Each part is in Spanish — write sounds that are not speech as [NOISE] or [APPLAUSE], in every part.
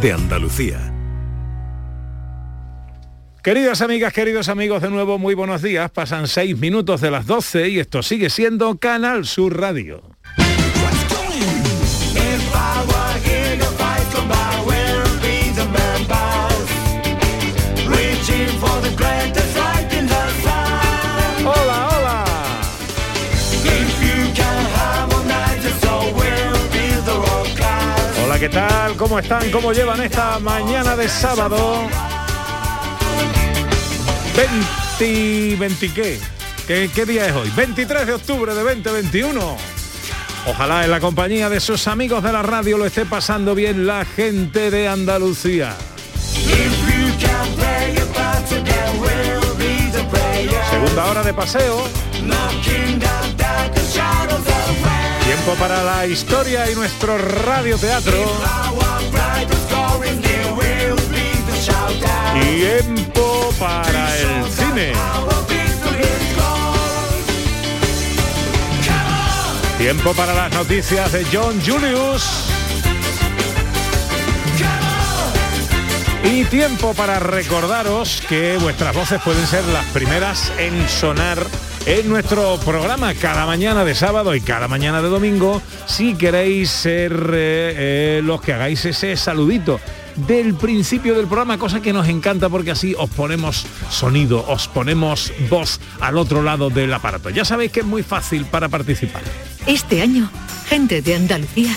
de Andalucía. Queridas amigas, queridos amigos, de nuevo muy buenos días. Pasan seis minutos de las 12 y esto sigue siendo Canal Sur Radio. ¿Qué tal? ¿Cómo están? ¿Cómo llevan esta mañana de sábado? 20, 20 ¿qué? ¿Qué, día es hoy? 23 de octubre de 2021. Ojalá en la compañía de sus amigos de la radio lo esté pasando bien la gente de Andalucía. Segunda hora de paseo. Tiempo para la historia y nuestro radioteatro. Tiempo para el cine. Tiempo para las noticias de John Julius. Y tiempo para recordaros que vuestras voces pueden ser las primeras en sonar en nuestro programa cada mañana de sábado y cada mañana de domingo si queréis ser eh, eh, los que hagáis ese saludito del principio del programa, cosa que nos encanta porque así os ponemos sonido, os ponemos voz al otro lado del aparato. Ya sabéis que es muy fácil para participar. Este año, gente de Andalucía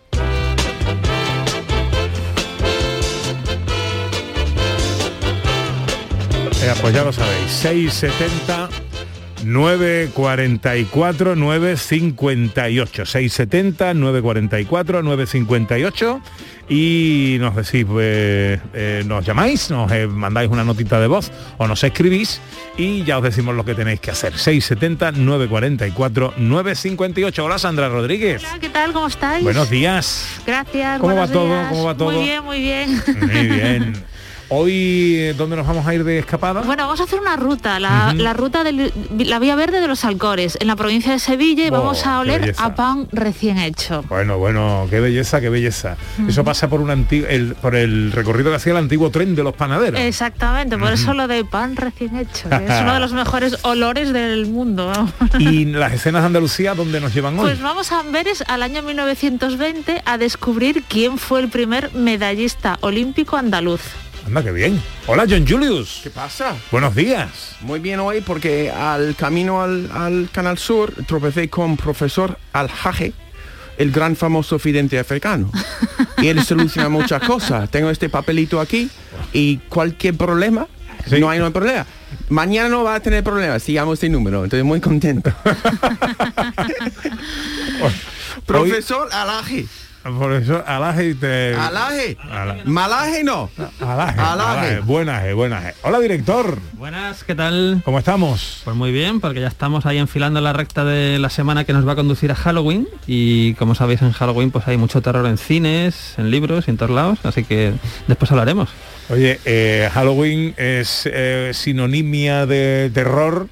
Pues ya lo sabéis, 670 944 958 670 944 958 y nos decís eh, eh, nos llamáis nos eh, mandáis una notita de voz o nos escribís y ya os decimos lo que tenéis que hacer 670 944 958 hola Sandra Rodríguez Hola, ¿qué tal? ¿Cómo estáis? buenos días Gracias. ¿Cómo va todo? ¿Cómo va todo? Muy bien, muy bien. muy bien [LAUGHS] hoy eh, dónde nos vamos a ir de escapada Bueno, vamos a hacer una ruta, la, ruta de la Vía Verde de los Alcores, en la provincia de Sevilla, y Oh, vamos a oler a pan recién hecho. Bueno, bueno, qué belleza, qué belleza. Eso pasa por un el, por el recorrido que hacía el antiguo tren de los panaderos. Exactamente, por eso lo de pan recién hecho, que es uno de los [LAUGHS] mejores olores del mundo. Y las escenas de Andalucía, ¿dónde nos llevan hoy? Pues vamos a Amberes al año 1920 a descubrir quién fue el primer medallista olímpico andaluz. Anda, qué bien. Hola, John Julius. ¿Qué pasa? Buenos días. Muy bien hoy porque al camino al, al Canal Sur tropecé con profesor Al-Haje, el gran famoso vidente africano. Y él soluciona [LAUGHS] muchas cosas. Tengo este papelito aquí y cualquier problema, Sí. no hay no hay problema. Mañana no va a tener problemas si llamo este número, entonces muy contento. [LAUGHS] [LAUGHS] profesor Alaje. Por eso, alaje y te... Alaje. Ala- Malaje no. Alaje, Alaje. alaje. Buenaje, buenaje. Hola, director. Buenas, ¿qué tal? ¿Cómo estamos? Pues muy bien, porque ya estamos ahí enfilando la recta de la semana que nos va a conducir a Halloween y como sabéis en Halloween pues hay mucho terror en cines, en libros y en todos lados, así que después hablaremos. Oye, eh, Halloween es eh, sinonimia de terror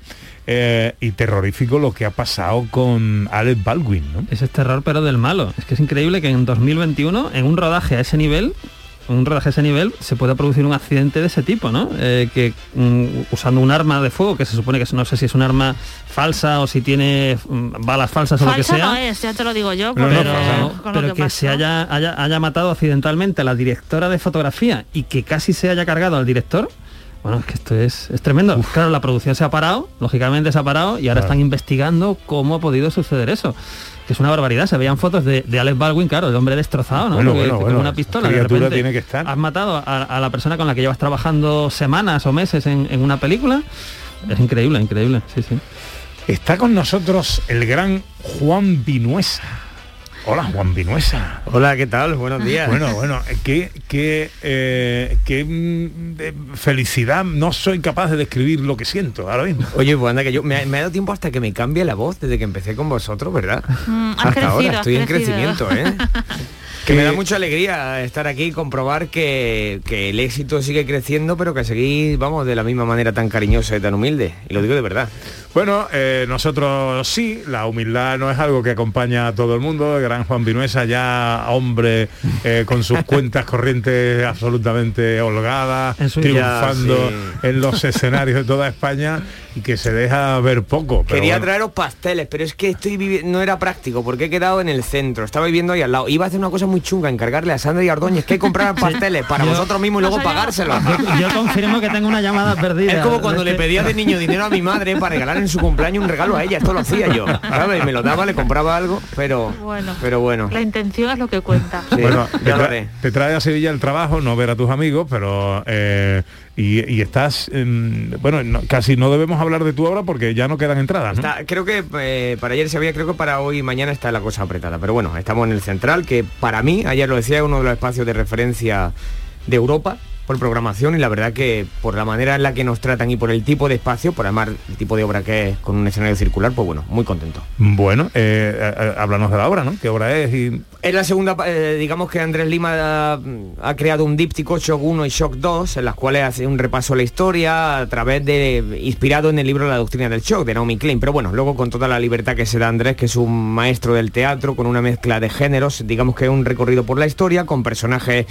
eh, y terrorífico lo que ha pasado con Alec Baldwin, ¿no? Ese es terror pero del malo. Es que es increíble que en 2021, en un rodaje a ese nivel, un rodaje a ese nivel, se pueda producir un accidente de ese tipo, ¿no? Eh, que mm, usando un arma de fuego, que se supone que no sé si es un arma falsa o si tiene mm, balas falsas o lo que Falsa sea. no es, ya te lo digo yo, no. pero que, pasó. se haya, haya, haya matado accidentalmente a la directora de fotografía y que casi se haya cargado al director, bueno, es que esto es, es tremendo. Claro, la producción se ha parado, lógicamente se ha parado, y ahora Claro. están investigando cómo ha podido suceder eso. que es una barbaridad. Se veían fotos de, de Alex Baldwin, claro, el hombre destrozado, ¿no? Bueno, Porque bueno, con una pistola. de repente tiene que estar. Has matado a, a la persona con la que llevas trabajando semanas o meses en, en una película. Es increíble, increíble, sí, sí. Está con nosotros el gran Juan Vinuesa. Hola, Juan Vinuesa. Hola, ¿qué tal? Buenos días. Bueno, bueno, qué, qué, eh, qué mm, felicidad. No soy capaz de describir lo que siento ahora mismo. Oye, pues anda que yo me, ha- me ha dado tiempo hasta que me cambie la voz desde que empecé con vosotros, ¿verdad? Mm, has hasta crecido, ahora estoy en crecimiento, ¿eh? [LAUGHS] Que me da mucha alegría estar aquí y comprobar que, que el éxito sigue creciendo, pero que seguís, vamos, de la misma manera tan cariñosa y tan humilde. Y lo digo de verdad. Bueno, eh, nosotros sí, la humildad no es algo que acompaña a todo el mundo. El gran Juan Vinuesa, ya hombre eh, con sus [LAUGHS] cuentas corrientes absolutamente holgadas, En su- triunfando Ya, en los escenarios de toda España y que se deja ver poco. Pero Quería bueno. traeros pasteles, pero es que estoy no era práctico porque he quedado en el centro, estaba viviendo ahí al lado. Iba a hacer una cosa muy chunga, encargarle a Sandra y Ordóñez que compraran [LAUGHS] pasteles para Yo- vosotros mismos y luego pagárselos. Yo, yo confirmo que tengo una llamada perdida. Es como cuando le pedía de niño dinero a mi madre para regalar en su cumpleaños un regalo a ella, esto lo hacía yo, ¿sabes? Me lo daba, le compraba algo, pero Bueno. pero bueno. La intención es lo que cuenta. Sí, Bueno, te, ya lo tra- haré. te trae a Sevilla el trabajo, no ver a tus amigos, pero eh, y, estás, en- bueno, no- casi no debemos hablar de tu obra porque ya no quedan entradas. creo que eh, para ayer se había, creo que para hoy y mañana está la cosa apretada. Pero bueno, estamos en el central, que para mí, ayer lo decía, es uno de los espacios de referencia de Europa por programación y la verdad que por la manera en la que nos tratan y por el tipo de espacio, por además el tipo de obra que es con un escenario circular, pues bueno, muy contento. Bueno, eh, eh, eh, háblanos de la obra, ¿no? ¿Qué obra es? Y... Es la segunda, eh, digamos que Andrés Lima ha, ha creado un díptico Shock 1 y Shock 2, en las cuales hace un repaso a la historia a través de, inspirado en el libro La doctrina del shock de Naomi Klein, pero bueno, luego con toda la libertad que se da Andrés, que es un maestro del teatro, con una mezcla de géneros, digamos que es un recorrido por la historia, con personajes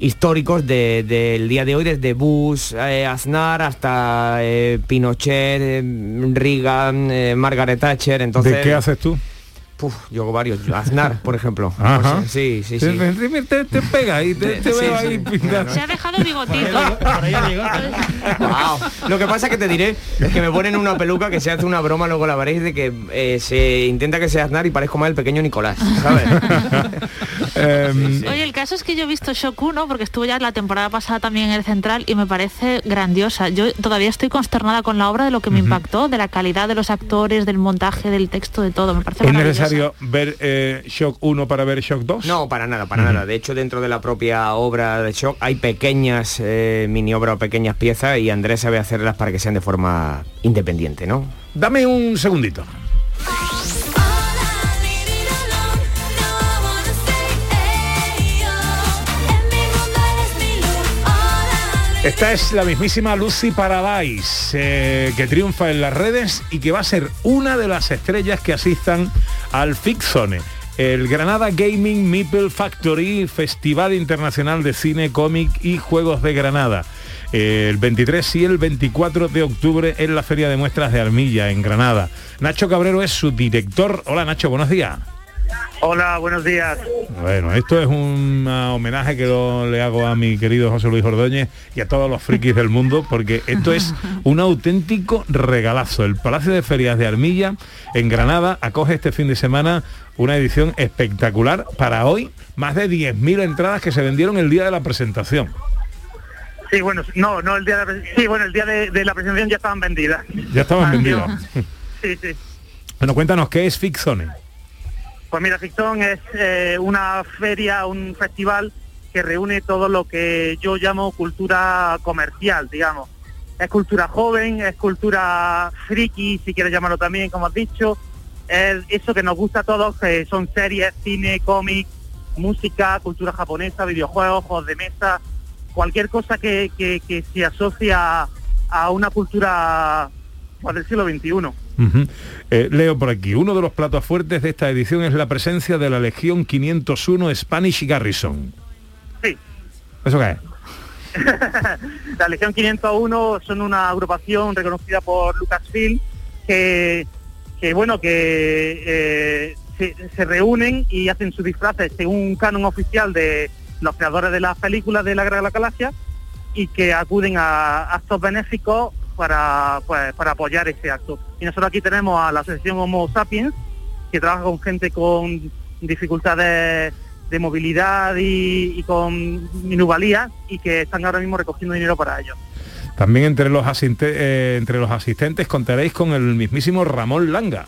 históricos de- del día de hoy, desde Bush, eh, Aznar hasta eh, Pinochet, eh, Reagan, eh, Margaret Thatcher, entonces... ¿De qué haces tú? Puf, yo hago varios. Aznar, por ejemplo. [LAUGHS] Ajá. Pues, sí, sí, sí. Te, te- te- te pega y te, te [LAUGHS] Sí, veo sí. ahí pintando. Se ha dejado bigotito. Wow. [LAUGHS] Lo que pasa que te diré que me ponen una peluca que se hace una broma, luego la veréis, de que eh, se intenta que sea Aznar y parezco más el pequeño Nicolás, ¿sabes? Em, Oye, el caso es que yo he visto Shock 1 porque estuve ya la temporada pasada también en el Central y me parece grandiosa. Yo todavía estoy consternada con la obra de lo que me impactó, de la calidad de los actores, del montaje, del texto, de todo. Me parece ¿Es maravillosa. Necesario ver eh, Shock 1 para ver Shock 2? No, para nada, para nada. De hecho, dentro de la propia obra de Shock hay pequeñas eh, mini obras o pequeñas piezas y Andrés sabe hacerlas para que sean de forma independiente, ¿no? Dame un segundito. Esta es la mismísima Lucy Paradise, eh, que triunfa en las redes y que va a ser una de las estrellas que asistan al Fixone, el Granada Gaming Meeple Factory, Festival Internacional de Cine, Cómic y Juegos de Granada. Eh, el 23 y el 24 de octubre en la Feria de Muestras de Armilla, en Granada. Nacho Cabrero es su director. Hola Nacho, buenos días. Hola, buenos días. Bueno, esto es un ah, homenaje que lo- le hago a mi querido José Luis Ordóñez y a todos los frikis del mundo, porque esto es un auténtico regalazo. El Palacio de Ferias de Armilla, en Granada, acoge este fin de semana una edición espectacular para hoy, más de 10.000 entradas que se vendieron el día de la presentación. Sí, bueno, no, no el día de la, sí, bueno, el día de, de la presentación ya estaban vendidas. Ya estaban Ah, vendidas. Sí, sí. Bueno, cuéntanos, ¿qué es Fixone? Pues mira, Ficción es eh, una feria, un festival que reúne todo lo que yo llamo cultura comercial, digamos. Es cultura joven, es cultura friki, si quieres llamarlo también, como has dicho. Es eso que nos gusta a todos, que son series, cine, cómic, música, cultura japonesa, videojuegos, juegos de mesa, cualquier cosa que, se asocia a una cultura pues, del siglo XXI. Eh, leo por aquí, uno de los platos fuertes de esta edición es la presencia de la Legión 501 Spanish Garrison. Sí. ¿Eso qué es? [LAUGHS] la Legión 501 son una agrupación reconocida por Lucasfilm que, que bueno, que eh, se, se reúnen y hacen sus disfraces según un canon oficial de los creadores de las películas de la Guerra de la Galaxia y que acuden a actos benéficos para, pues, para apoyar ese acto. Y nosotros aquí tenemos a la Asociación Homo Sapiens, que trabaja con gente con dificultades de movilidad y, y con minuvalía y que están ahora mismo recogiendo dinero para ello. También entre los, asiste- eh, entre los asistentes contaréis con el mismísimo Ramón Langa.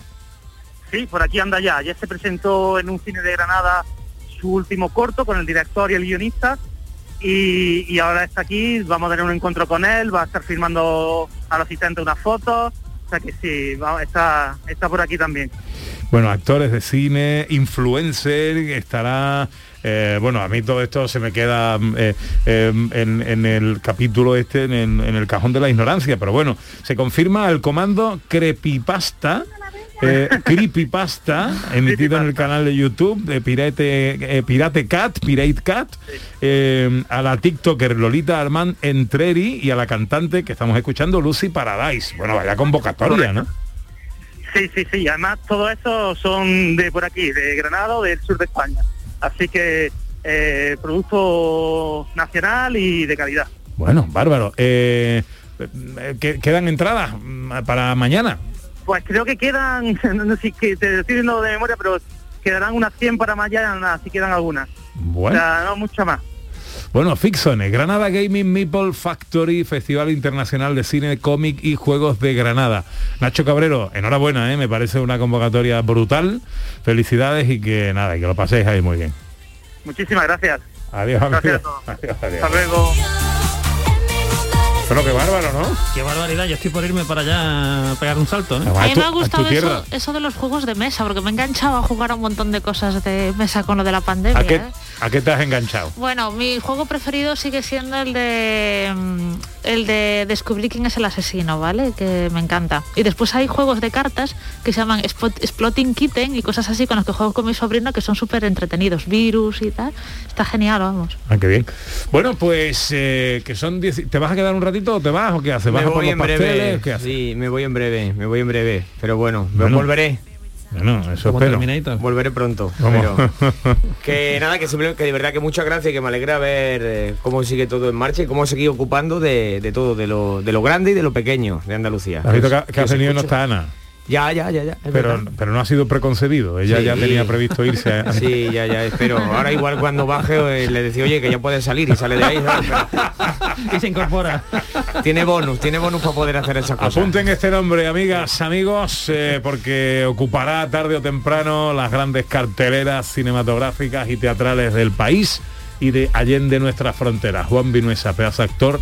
Sí, por aquí anda ya. Ayer se presentó en un cine de Granada su último corto con el director y el guionista y, ahora está aquí, vamos a tener un encuentro con él, va a estar filmando al asistente unas fotos, o sea que sí, está, está por aquí también. Bueno, actores de cine, influencer, estará... eh, bueno, a mí todo esto se me queda mm, eh, eh, en, el capítulo este, en en el cajón de la ignorancia, pero bueno, se confirma el comando Creepypasta, eh, [LAUGHS] Creepypasta, emitido en el canal de YouTube de Pirate, eh, Pirate Cat, Pirate Cat, eh, a la TikToker Lolita Armand Entreri y a la cantante que estamos escuchando, Lucy Paradise. Bueno, vaya convocatoria, ¿no? Sí, sí, sí, además todo eso son de por aquí, de Granada del sur de España. Así que eh, producto nacional y de calidad. Bueno, bárbaro. Eh, ¿que- ¿Quedan entradas mm, para mañana? Pues creo que quedan, [LAUGHS] no sé que te estoy diciendo de memoria, pero quedarán unas 100 para mañana, si quedan algunas. Bueno. O sea, no mucho más. Bueno, Fixone, Granada Gaming Meeple Factory, Festival Internacional de Cine, Cómic y Juegos de Granada. Nacho Cabrero, enhorabuena, ¿eh? me parece una convocatoria brutal. Felicidades y que nada, y que lo paséis ahí muy bien. Muchísimas gracias. Adiós, Gracias amigo. a todos. Adiós, adiós. Hasta luego. Pero qué bárbaro, ¿no? Qué barbaridad, yo estoy por irme para allá a pegar un salto, ¿eh? A mí me ha gustado eso, eso de los juegos de mesa, porque me he enganchado a jugar a un montón de cosas de mesa con lo de la pandemia. ¿A qué, ¿eh? ¿A qué te has enganchado? Bueno, mi juego preferido sigue siendo el de mm, el de descubrir quién es el asesino, ¿vale? Que me encanta. Y después hay juegos de cartas que se llaman Spot- Exploding Kitten y cosas así con los que juego con mi sobrino que son súper entretenidos, virus y tal. Está genial, vamos. Ah, qué bien. Bueno, pues eh, que son 10... ¿Te vas a quedar un ratito o te vas o qué haces? ¿Vas Me a por voy los en breve. pasteles? ¿Qué haces? Sí, me voy en breve, me voy en breve. Pero bueno, me Bueno. volveré. Bueno, eso espero. Volveré pronto. Pero- [LAUGHS] que nada, que simplemente que de verdad que muchas gracias y que me alegra ver eh, cómo sigue todo en marcha y cómo se sigue ocupando de, de todo, de lo, de lo grande y de lo pequeño de Andalucía. ¿Has visto que, Que que ha venido no está Ana? Ya, ya, ya, ya. Pero, pero no ha sido preconcebido. Ella Sí. ya tenía previsto irse. a- Sí, ya, ya, espero. Ahora igual cuando baje eh, le decía, oye, que ya puede salir y sale de ahí. ¿sabes? y se incorpora. Tiene bonus, tiene bonus para poder hacer esas cosas. Apunten este nombre, amigas, amigos, eh, porque ocupará tarde o temprano las grandes carteleras cinematográficas y teatrales del país y de allende nuestras fronteras. Juan Vinuesa, pedazo actor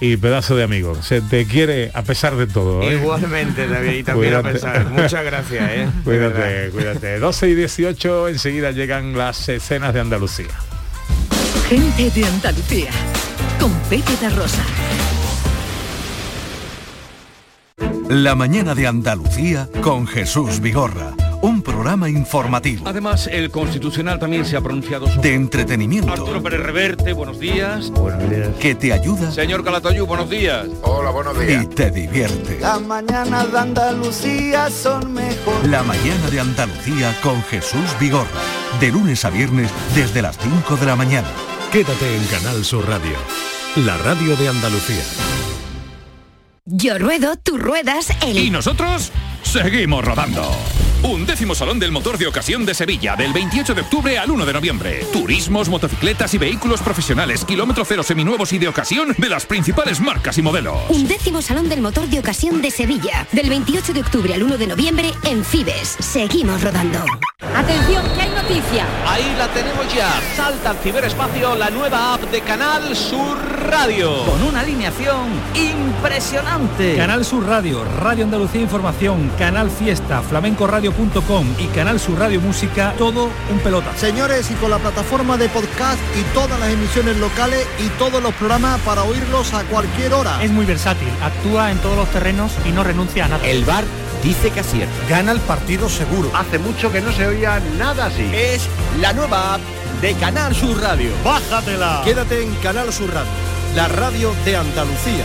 y pedazo de amigo. Se te quiere a pesar de todo. ¿eh? Igualmente, David, y también a pensar. Muchas gracias, ¿eh? [LAUGHS] Cuídate, cuídate. 12 y 18, enseguida llegan las escenas de Andalucía. Gente de Andalucía. Con Pepe de Rosa. La mañana de Andalucía con Jesús Vigorra. Un programa informativo. Además, el Constitucional también se ha pronunciado sobre... De entretenimiento. Arturo Pérez Reverte, buenos días. Que te ayuda Señor Calatayú, buenos días. Hola, buenos y te divierte. Las mañanas de Andalucía son mejor. La mañana de Andalucía con Jesús Vigorra. De lunes a viernes desde las 5 de la mañana. Quédate en Canal Sur Radio, la radio de Andalucía. Yo ruedo, tú ruedas, el... Y nosotros seguimos rodando. Undécimo Salón del Motor de Ocasión de Sevilla, del 28 de octubre al 1 de noviembre. Turismos, motocicletas y vehículos profesionales, kilómetro cero seminuevos y de ocasión de las principales marcas y modelos. Un décimo Salón del Motor de Ocasión de Sevilla, del 28 de octubre al 1 de noviembre en Fibes. Seguimos rodando. Atención, que hay noticia. Ahí la tenemos ya. Salta al ciberespacio la nueva app de Canal Sur Radio. Con una alineación impresionante. Canal Sur Radio, Radio Andalucía Información, Canal Fiesta, flamencoradio.com y Canal Sur Radio Música, todo un pelota. Señores, y con la plataforma de podcast y todas las emisiones locales y todos los programas para oírlos a cualquier hora. Es muy versátil, actúa en todos los terrenos y no renuncia a nada. El bar dice que acierta. Gana el partido seguro. Hace mucho que no se oía nada así. Es la nueva app de Canal Sur Radio. ¡Bájatela! Quédate en Canal Sur Radio, la radio de Andalucía.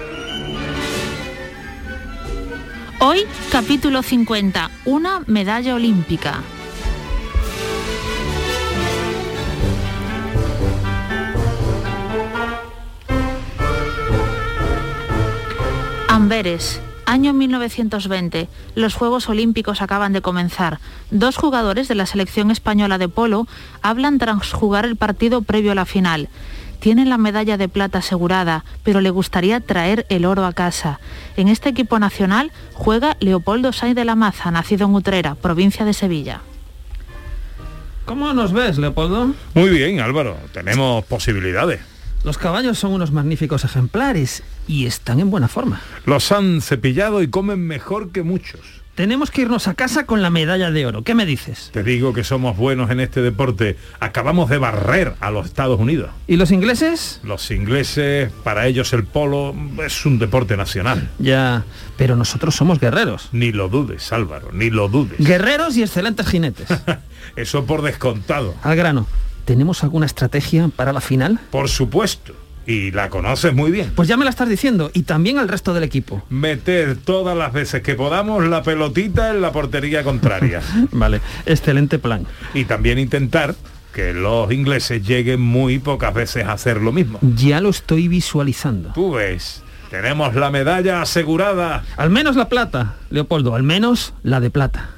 Hoy, capítulo 50, una medalla olímpica. Amberes, año 1920. Los Juegos Olímpicos acaban de comenzar. Dos jugadores de la selección española de polo hablan tras jugar el partido previo a la final. Tienen la medalla de plata asegurada, pero le gustaría traer el oro a casa. En este equipo nacional juega Leopoldo Sainz de la Maza, nacido en Utrera, provincia de Sevilla. ¿Cómo nos ves, Leopoldo? Muy bien, Álvaro. Tenemos posibilidades. Los caballos son unos magníficos ejemplares y están en buena forma. Los han cepillado y comen mejor que muchos. Tenemos que irnos a casa con la medalla de oro. ¿Qué me dices? Te digo que somos buenos en este deporte. Acabamos de barrer a los Estados Unidos. ¿Y los ingleses? Los ingleses, para ellos el polo es un deporte nacional. Ya, pero nosotros somos guerreros. Ni lo dudes, Álvaro, ni lo dudes. Guerreros y excelentes jinetes. [LAUGHS] Eso por descontado. Al grano. ¿Tenemos alguna estrategia para la final? Por supuesto. Y la conoces muy bien. Pues ya me la estás diciendo. Y también al resto del equipo. Meter todas las veces que podamos la pelotita en la portería contraria. [LAUGHS] vale, excelente plan. Y también intentar que los ingleses lleguen muy pocas veces a hacer lo mismo. Ya lo estoy visualizando. Tú ves, tenemos la medalla asegurada. Al menos la plata, Leopoldo, al menos la de plata.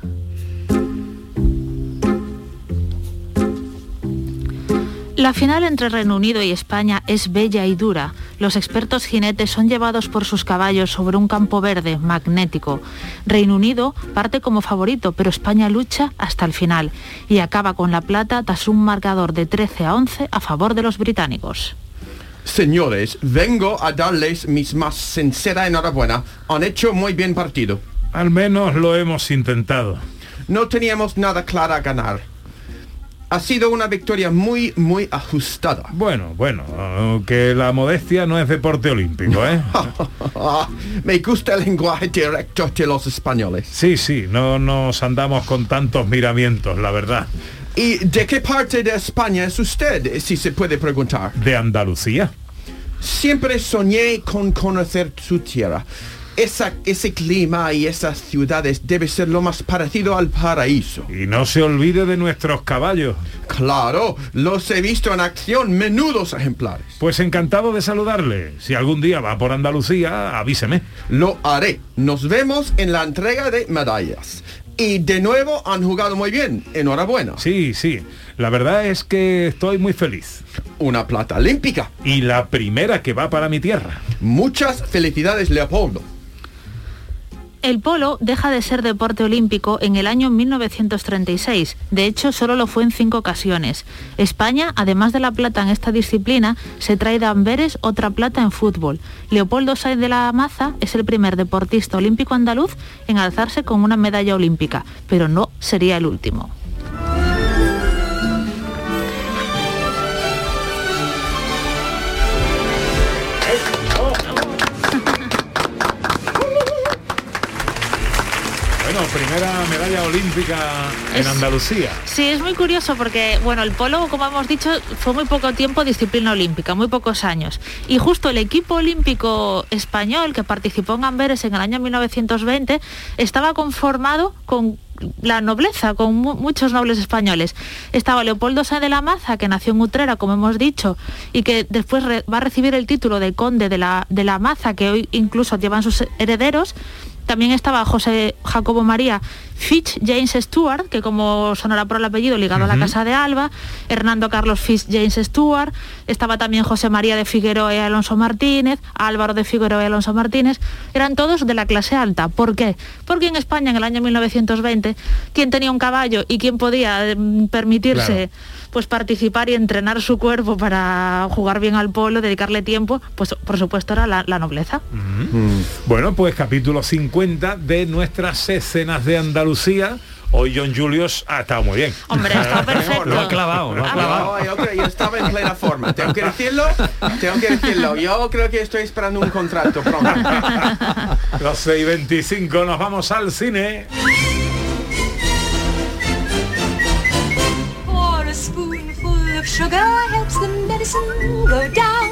La final entre Reino Unido y España es bella y dura. Los expertos jinetes son llevados por sus caballos sobre un campo verde magnético. Reino Unido parte como favorito, pero España lucha hasta el final y acaba con la plata tras un marcador de 13 a 11 a favor de los británicos. Señores, vengo a darles mis más sincera enhorabuena. Han hecho muy bien partido. Al menos lo hemos intentado. No teníamos nada claro a ganar. Ha sido una victoria muy, muy ajustada. Bueno, bueno, que la modestia no es deporte olímpico, ¿eh? [LAUGHS] Me gusta el lenguaje directo de los españoles. Sí, sí, no nos andamos con tantos miramientos, la verdad. ¿Y de qué parte de España es usted, si se puede preguntar? De Andalucía. Siempre soñé con conocer su tierra. Esa, ese clima y esas ciudades debe ser lo más parecido al paraíso. Y no se olvide de nuestros caballos. Claro, los he visto en acción, menudos ejemplares. Pues encantado de saludarle. Si algún día va por Andalucía, avíseme. Lo haré. Nos vemos en la entrega de medallas. Y de nuevo han jugado muy bien. Enhorabuena. Sí, sí. La verdad es que estoy muy feliz. Una plata olímpica. Y la primera que va para mi tierra. Muchas felicidades, Leopoldo. El polo deja de ser deporte olímpico en el año 1936. De hecho, solo lo fue en cinco ocasiones. España, además de la plata en esta disciplina, se trae de Amberes otra plata en fútbol. Leopoldo Sainz de la Maza es el primer deportista olímpico andaluz en alzarse con una medalla olímpica, pero no sería el último. Olímpica en Es- Andalucía. Sí, es muy curioso porque, bueno, el polo, como hemos dicho, fue muy poco tiempo disciplina olímpica, muy pocos años. Y justo el equipo olímpico español que participó en Amberes en el año 1920 estaba conformado con la nobleza, con mu- muchos nobles españoles. Estaba Leopoldo Sáenz de la Maza, que nació en Utrera, como hemos dicho, y que después re- va a recibir el título de conde de la, de la Maza, que hoy incluso llevan sus herederos. También estaba José Jacobo María Fitch James Stewart, que como sonará por el apellido ligado a la Casa de Alba, Hernando Carlos Fitch James Stewart, estaba también José María de Figueroa y Alonso Martínez, Álvaro de Figueroa y Alonso Martínez, eran todos de la clase alta. ¿Por qué? Porque en España en el año 1920, quien tenía un caballo y quien podía mm, permitirse pues participar y entrenar su cuerpo para jugar bien al polo, dedicarle tiempo, pues por supuesto era la, la nobleza. Bueno, pues capítulo 50 de nuestras escenas de Andalucía. Hoy John Julius ha estado muy bien. Hombre, estado [LAUGHS] perfecto. Lo ha clavado, lo ha clavado. No, yo, creo- yo estaba en plena forma. Tengo que decirlo, tengo que decirlo. Yo creo que estoy esperando un contrato pronto. [LAUGHS] Los 6 y 25 nos vamos al cine. Pour a spoonful of sugar helps the medicine go down.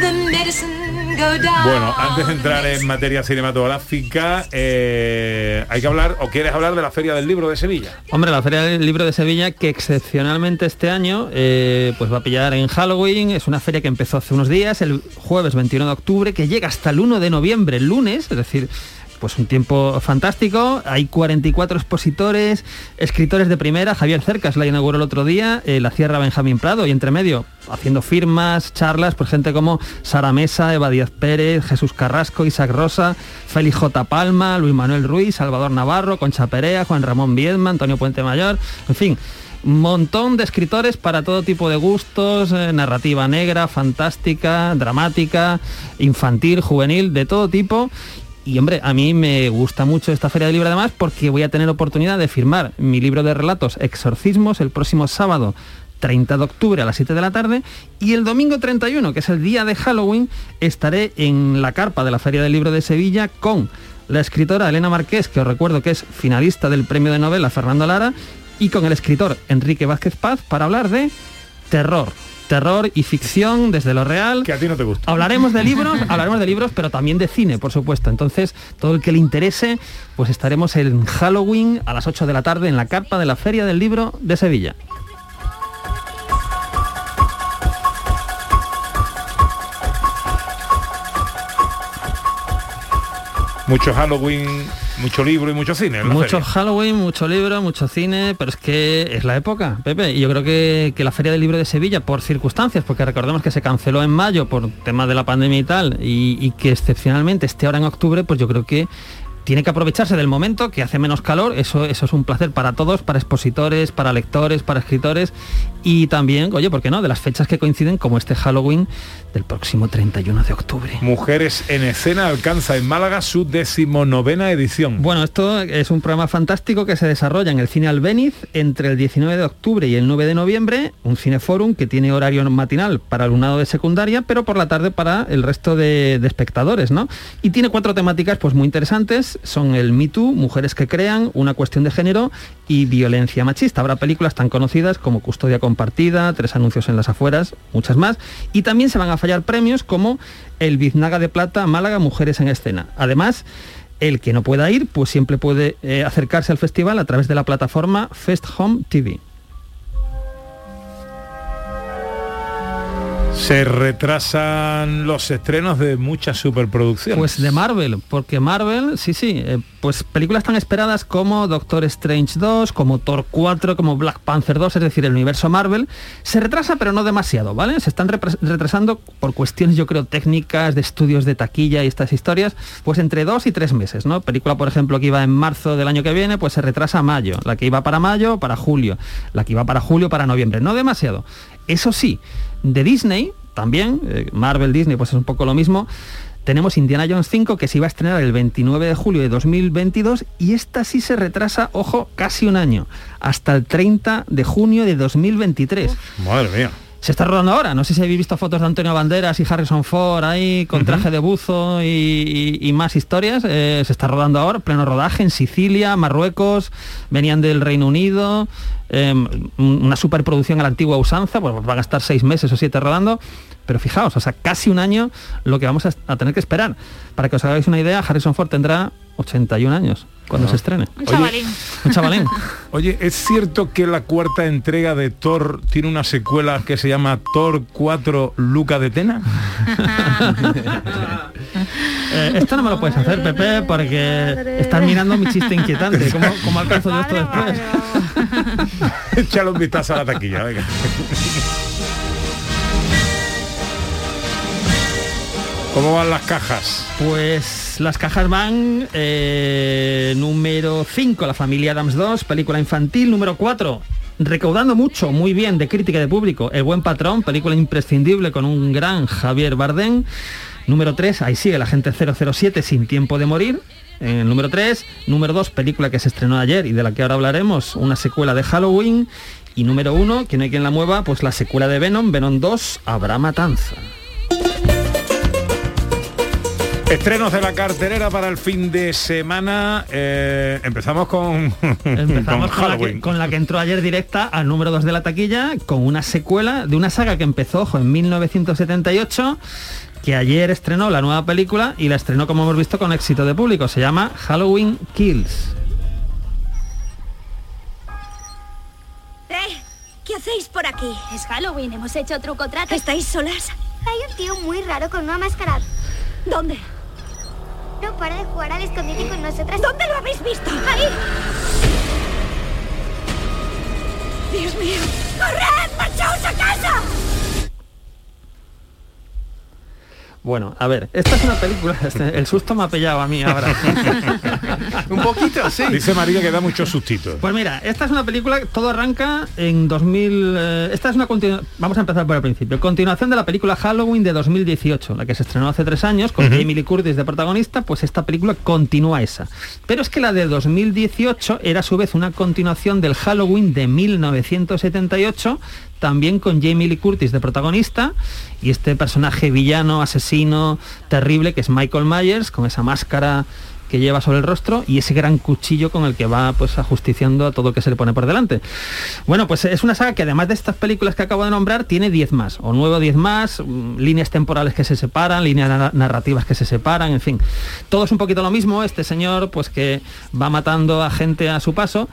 The medicine go down. Bueno, antes de entrar en materia cinematográfica, eh, hay que hablar, o quieres hablar de la Feria del Libro de Sevilla. Hombre, la Feria del Libro de Sevilla, que excepcionalmente este año eh, pues va a pillar en Halloween, es una feria que empezó hace unos días, el jueves 21 de octubre, que llega hasta el 1 de noviembre, el lunes, es decir, pues un tiempo fantástico. Hay 44 expositores, escritores de primera. Javier Cercas la inauguró el otro día, eh, la cierra Benjamín Prado y entre medio haciendo firmas, charlas, por gente como Sara Mesa, Eva Díaz Pérez, Jesús Carrasco, Isaac Rosa, Félix J. Palma, Luis Manuel Ruiz, Salvador Navarro, Concha Perea, Juan Ramón Viedma, Antonio Puente Mayor, en fin. Montón de escritores para todo tipo de gustos, eh, narrativa negra, fantástica, dramática, infantil, juvenil, de todo tipo. Y hombre, a mí me gusta mucho esta Feria del Libro además porque voy a tener oportunidad de firmar mi libro de relatos Exorcismos el próximo sábado 30 de octubre a las 7 de la tarde y el domingo 31, que es el día de Halloween, estaré en la carpa de la Feria del Libro de Sevilla con la escritora Elena Marqués, que os recuerdo que es finalista del premio de novela Fernando Lara, y con el escritor Enrique Vázquez Paz para hablar de terror. Terror y ficción desde lo real. Que a ti no te gusta. Hablaremos de [LAUGHS] libros, hablaremos de libros, pero también de cine, por supuesto. Entonces, todo el que le interese, pues estaremos en Halloween a las 8 de la tarde en la carpa de la Feria del Libro de Sevilla. Mucho Halloween, mucho libro y mucho cine. Mucho feria. Halloween, mucho libro, mucho cine, pero es que es la época, Pepe. Y yo creo que, que la Feria del Libro de Sevilla, por circunstancias, porque recordemos que se canceló en mayo por tema de la pandemia y tal, y, y que excepcionalmente esté ahora en octubre, pues yo creo que tiene que aprovecharse del momento, que hace menos calor, eso, eso es un placer para todos, para expositores, para lectores, para escritores, y también, oye, ¿por qué no?, de las fechas que coinciden como este Halloween del próximo 31 de octubre. Mujeres en escena alcanza en Málaga su decimonovena edición. Bueno, esto es un programa fantástico que se desarrolla en el Cine Albéniz entre el 19 de octubre y el 9 de noviembre, un cineforum que tiene horario matinal para alumnado de secundaria, pero por la tarde para el resto de, de espectadores, ¿no? Y tiene cuatro temáticas pues muy interesantes, son el Me Too, Mujeres que crean, Una cuestión de género y Violencia machista. Habrá películas tan conocidas como Custodia compartida, Tres anuncios en las afueras, muchas más, y también se van a fallar premios como el Biznaga de Plata Málaga Mujeres en Escena. Además, el que no pueda ir, pues siempre puede eh, acercarse al festival a través de la plataforma Fest Home TV. Se retrasan los estrenos de muchas superproducciones. Pues de Marvel, porque Marvel, sí, sí, eh, pues películas tan esperadas como Doctor Strange 2, como Thor 4, como Black Panther 2, es decir, el universo Marvel, se retrasa pero no demasiado, ¿vale? Se están retrasando por cuestiones, yo creo, técnicas, de estudios de taquilla y estas historias, pues entre dos y tres meses, ¿no? Película, por ejemplo, que iba en marzo del año que viene, pues se retrasa a mayo, la que iba para mayo, para julio, la que iba para julio, para noviembre, no demasiado. Eso sí, de Disney, también, eh, Marvel, Disney, pues es un poco lo mismo, tenemos Indiana Jones 5 que se iba a estrenar el 29 de julio de 2022 y esta sí se retrasa, ojo, casi un año, hasta el 30 de junio de 2023. Madre mía. Se está rodando ahora, no sé si habéis visto fotos de Antonio Banderas y Harrison Ford ahí con traje de buzo y, y- y más historias. Eh, se está rodando ahora, pleno rodaje en Sicilia, Marruecos, venían del Reino Unido, eh, una superproducción a la antigua usanza, pues van a estar seis meses o siete rodando. Pero fijaos, o sea, casi un año lo que vamos a, a tener que esperar. Para que os hagáis una idea, Harrison Ford tendrá 81 años cuando se estrene. Un chavalín. Un chavalín. [LAUGHS] Oye, ¿es cierto que la cuarta entrega de Thor tiene una secuela que se llama Thor 4 Luca de Tena? [LAUGHS] Eh, esto no me lo puedes hacer, Pepe, porque estás mirando mi chiste inquietante. [LAUGHS] ¿Cómo, cómo alcanzo yo esto después? Échale un vistazo a la taquilla, venga. ¿Cómo van las cajas? Pues las cajas van eh, número 5, La familia Adams 2, película infantil, número 4. Recaudando mucho, muy bien, de crítica de público. El buen patrón, película imprescindible con un gran Javier Bardem. Número 3, ahí sigue la gente 007 sin tiempo de morir. en el número 3. Número 2, película que se estrenó ayer y de la que ahora hablaremos, una secuela de Halloween. Y número 1, que no hay quien la mueva, pues la secuela de Venom, Venom 2, Habrá Matanza. Estrenos de la cartelera para el fin de semana. Eh, empezamos con, Empezamos con con la, que, Halloween. con la que entró ayer directa al número 2 de la taquilla, con una secuela de una saga que empezó ojo, en 1978, que ayer estrenó la nueva película y la estrenó, como hemos visto, con éxito de público. Se llama Halloween Kills. ¡Eh! ¿Qué hacéis por aquí? Es Halloween, hemos hecho truco trato. ¿Estáis solas? Hay un tío muy raro con una máscara. ¿Dónde? No para de jugar al escondite con nosotras. ¿Dónde lo habéis visto? ¡Ahí! ¡Dios mío! ¡Corred! ¡Marchaos a casa! Bueno, a ver, esta es una película, [LAUGHS] este- el susto me ha pillado a mí ahora. [LAUGHS] [LAUGHS] Un poquito, sí. Dice María que da muchos sustitos. Pues mira, esta es una película, todo arranca en 2000... eh, esta es una continu- Vamos a empezar por el principio. Continuación de la película Halloween de 2018, la que se estrenó hace tres años, con Jamie Lee Curtis de protagonista, pues esta película continúa esa. Pero es que la de 2018 era a su vez una continuación del Halloween de 1978, también con Jamie Lee Curtis de protagonista, y este personaje villano, asesino, terrible, que es Michael Myers, con esa máscara que lleva sobre el rostro y ese gran cuchillo con el que va pues ajusticiando a todo lo que se le pone por delante. Bueno, pues es una saga que además de estas películas que acabo de nombrar, tiene 10 más, o 9 o 10 más, mm, líneas temporales que se separan, líneas na- narrativas que se separan, en fin. Todo es un poquito lo mismo, este señor pues que va matando a gente a su paso.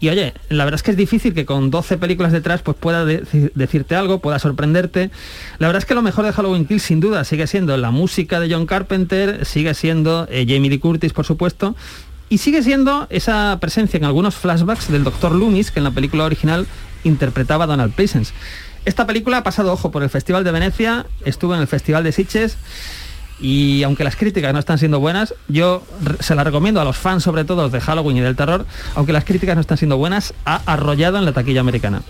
Y oye, la verdad es que es difícil que con 12 películas detrás pues pueda deci- decirte algo, pueda sorprenderte. La verdad es que lo mejor de Halloween Kills sin duda sigue siendo la música de John Carpenter, sigue siendo eh, Jamie Lee Curtis, por supuesto, y sigue siendo esa presencia en algunos flashbacks del Dr. Loomis que en la película original interpretaba Donald Pleasence. Esta película ha pasado ojo por el Festival de Venecia, estuvo en el Festival de Sitges y aunque las críticas no están siendo buenas, yo se la recomiendo a los fans sobre todo de Halloween y del terror, aunque las críticas no están siendo buenas, ha arrollado en la taquilla americana.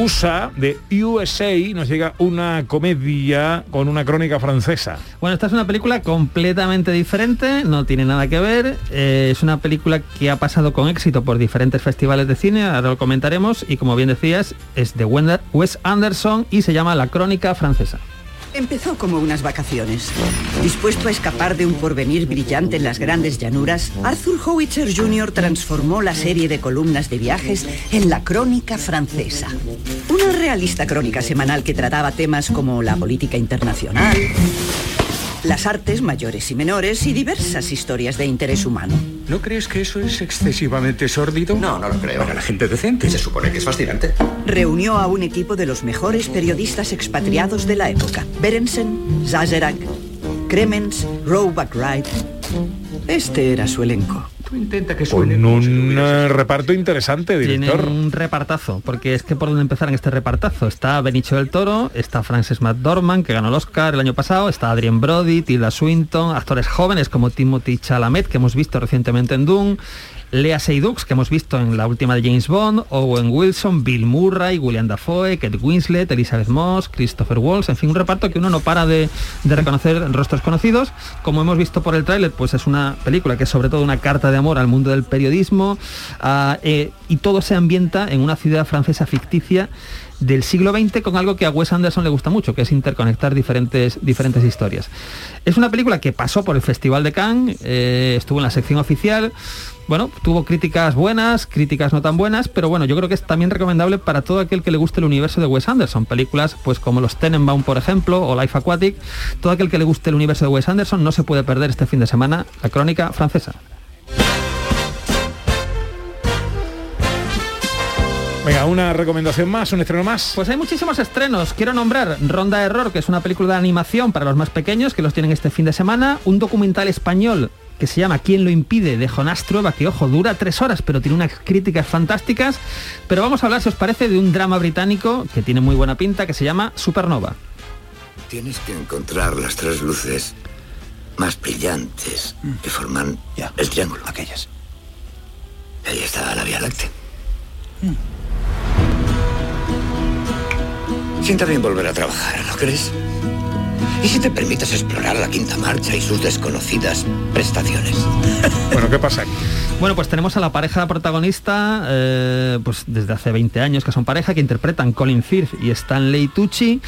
USA, de USA, nos llega una comedia con una crónica francesa. Bueno, esta es una película completamente diferente, no tiene nada que ver. eh, es una película que ha pasado con éxito por diferentes festivales de cine, ahora lo comentaremos, y como bien decías, es de Wes Anderson y se llama La Crónica Francesa. Empezó como unas vacaciones. Dispuesto a escapar de un porvenir brillante en las grandes llanuras, Arthur Howitzer Jr. transformó la serie de columnas de viajes en la Crónica Francesa. Una realista crónica semanal que trataba temas como la política internacional, las artes mayores y menores y diversas historias de interés humano. ¿No crees que eso es excesivamente sórdido? No, no lo creo. Para la gente decente. Se supone que es fascinante. Reunió a un equipo de los mejores periodistas expatriados de la época. Berensen, Zazerak, Kremens, Roebuck Wright. Este era su elenco. Intenta que Con un eh, reparto interesante, director. Tiene un repartazo, porque es que por dónde empezar en este repartazo. Está Benicio del Toro, está Frances McDormand, que ganó el Oscar el año pasado, está Adrien Brody, Tilda Swinton, actores jóvenes como Timothy Chalamet, que hemos visto recientemente en Doom, Lea Seydoux, que hemos visto en la última de James Bond, Owen Wilson, Bill Murray, William Dafoe, Kate Winslet, Elizabeth Moss, Christopher Waltz, en fin, un reparto que uno no para de, de reconocer rostros conocidos. Como hemos visto por el tráiler, pues es una película que es sobre todo una carta de amor al mundo del periodismo ah, eh, y todo se ambienta en una ciudad francesa ficticia del siglo XX con algo que a Wes Anderson le gusta mucho, que es interconectar diferentes, diferentes historias. Es una película que pasó por el Festival de Cannes, eh, estuvo en la sección oficial, bueno, tuvo críticas buenas, críticas no tan buenas, pero bueno, yo creo que es también recomendable para todo aquel que le guste el universo de Wes Anderson. Películas pues como Los Tenenbaum, por ejemplo, o Life Aquatic. Todo aquel que le guste el universo de Wes Anderson no se puede perder este fin de semana la crónica francesa. Venga, una recomendación más, un estreno más. Pues hay muchísimos estrenos. Quiero nombrar Ronda de Error, que es una película de animación para los más pequeños, que los tienen este fin de semana. Un documental español que se llama ¿Quién lo impide? de Jonás Trueba, que ojo, dura tres horas, pero tiene unas críticas fantásticas. Pero vamos a hablar, si os parece, de un drama británico que tiene muy buena pinta, que se llama Supernova. Tienes que encontrar las tres luces más brillantes que forman el triángulo. Aquellas. Ahí está la Vía Láctea. Sienta bien volver a trabajar, ¿no crees? ¿Y si te permites explorar la quinta marcha y sus desconocidas prestaciones? [LAUGHS] Bueno, ¿qué pasa aquí? Bueno, pues tenemos a la pareja protagonista, eh, pues desde hace 20 años que son pareja, que interpretan Colin Firth y Stanley Tucci.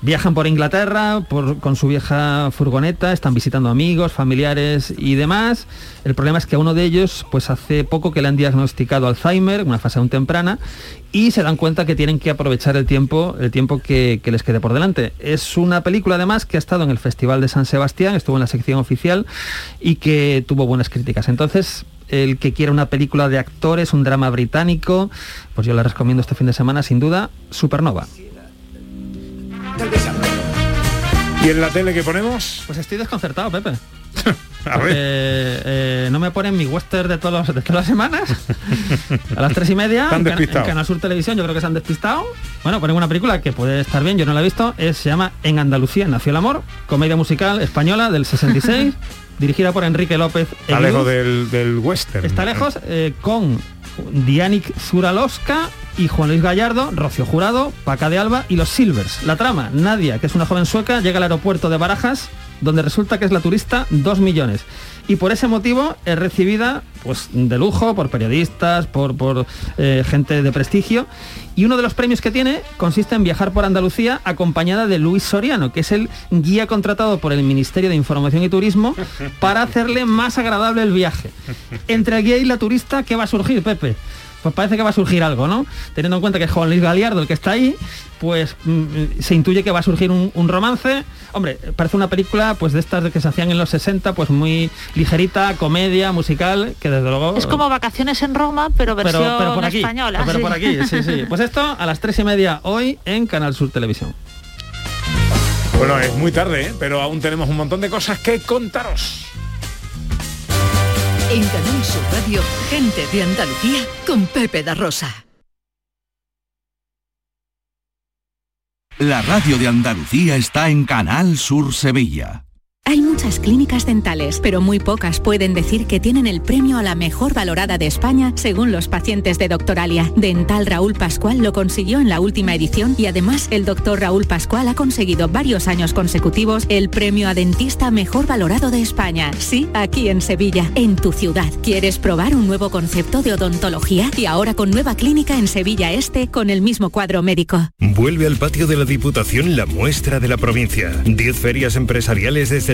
Viajan por Inglaterra con su vieja furgoneta, están visitando amigos, familiares y demás. El problema es que a uno de ellos, pues hace poco que le han diagnosticado Alzheimer, una fase aún temprana, y se dan cuenta que tienen que aprovechar el tiempo, el tiempo que les quede por delante. Es una película además que ha estado en el Festival de San Sebastián, estuvo en la sección oficial y que tuvo buenas críticas. Entonces, el que quiera una película de actores, un drama británico, pues yo le recomiendo este fin de semana sin duda Supernova. ¿Y en la tele que ponemos? Pues estoy desconcertado, Pepe. [LAUGHS] A ver. Eh, no me ponen mi western de, todos los- de todas las semanas. A las tres y media, en, Can- en. Canal Sur Televisión, yo creo que se han despistado. Bueno, ponen una película que puede estar bien, yo no la he visto, es- se llama En Andalucía nació el amor, comedia musical española del 66, [LAUGHS] dirigida por Enrique López. Está lejos del, del western. Está lejos eh, con Dianik Zuralowska y Juan Luis Gallardo, Rocío Jurado, Paca de Alba y los Silvers. La trama, Nadia, que es una joven sueca, llega al aeropuerto de Barajas, donde resulta que es la turista 2 millones. Y por ese motivo es recibida pues, de lujo por periodistas, por, por eh, gente de prestigio. Y uno de los premios que tiene consiste en viajar por Andalucía acompañada de Luis Soriano, que es el guía contratado por el Ministerio de Información y Turismo para hacerle más agradable el viaje. Entre el guía y la turista, ¿qué va a surgir, Pepe? Pues parece que va a surgir algo, ¿no? Teniendo en cuenta que es Juan Luis Galiardo el que está ahí, pues mm, se intuye que va a surgir un, un romance. Hombre, parece una película pues de estas de que se hacían en los 60, pues muy ligerita, comedia, musical, que desde luego... Es como vacaciones en Roma, pero versión pero, pero por aquí, española. Pero sí. por aquí, sí, sí. Pues esto a las tres y media hoy en Canal Sur Televisión. Bueno, es muy tarde, ¿eh? pero aún tenemos un montón de cosas que contaros. En Canal Sur Radio, gente de Andalucía con Pepe da Rosa. La radio de Andalucía está en Canal Sur Sevilla. Hay muchas clínicas dentales, pero muy pocas pueden decir que tienen el premio a la mejor valorada de España según los pacientes de Doctoralia. Dental Raúl Pascual lo consiguió en la última edición y además el doctor Raúl Pascual ha conseguido varios años consecutivos el premio a dentista mejor valorado de España. Sí, aquí en Sevilla, en tu ciudad. ¿Quieres probar un nuevo concepto de odontología? Y ahora con nueva clínica en Sevilla Este con el mismo cuadro médico. Vuelve al patio de la Diputación la muestra de la provincia. 10 ferias empresariales desde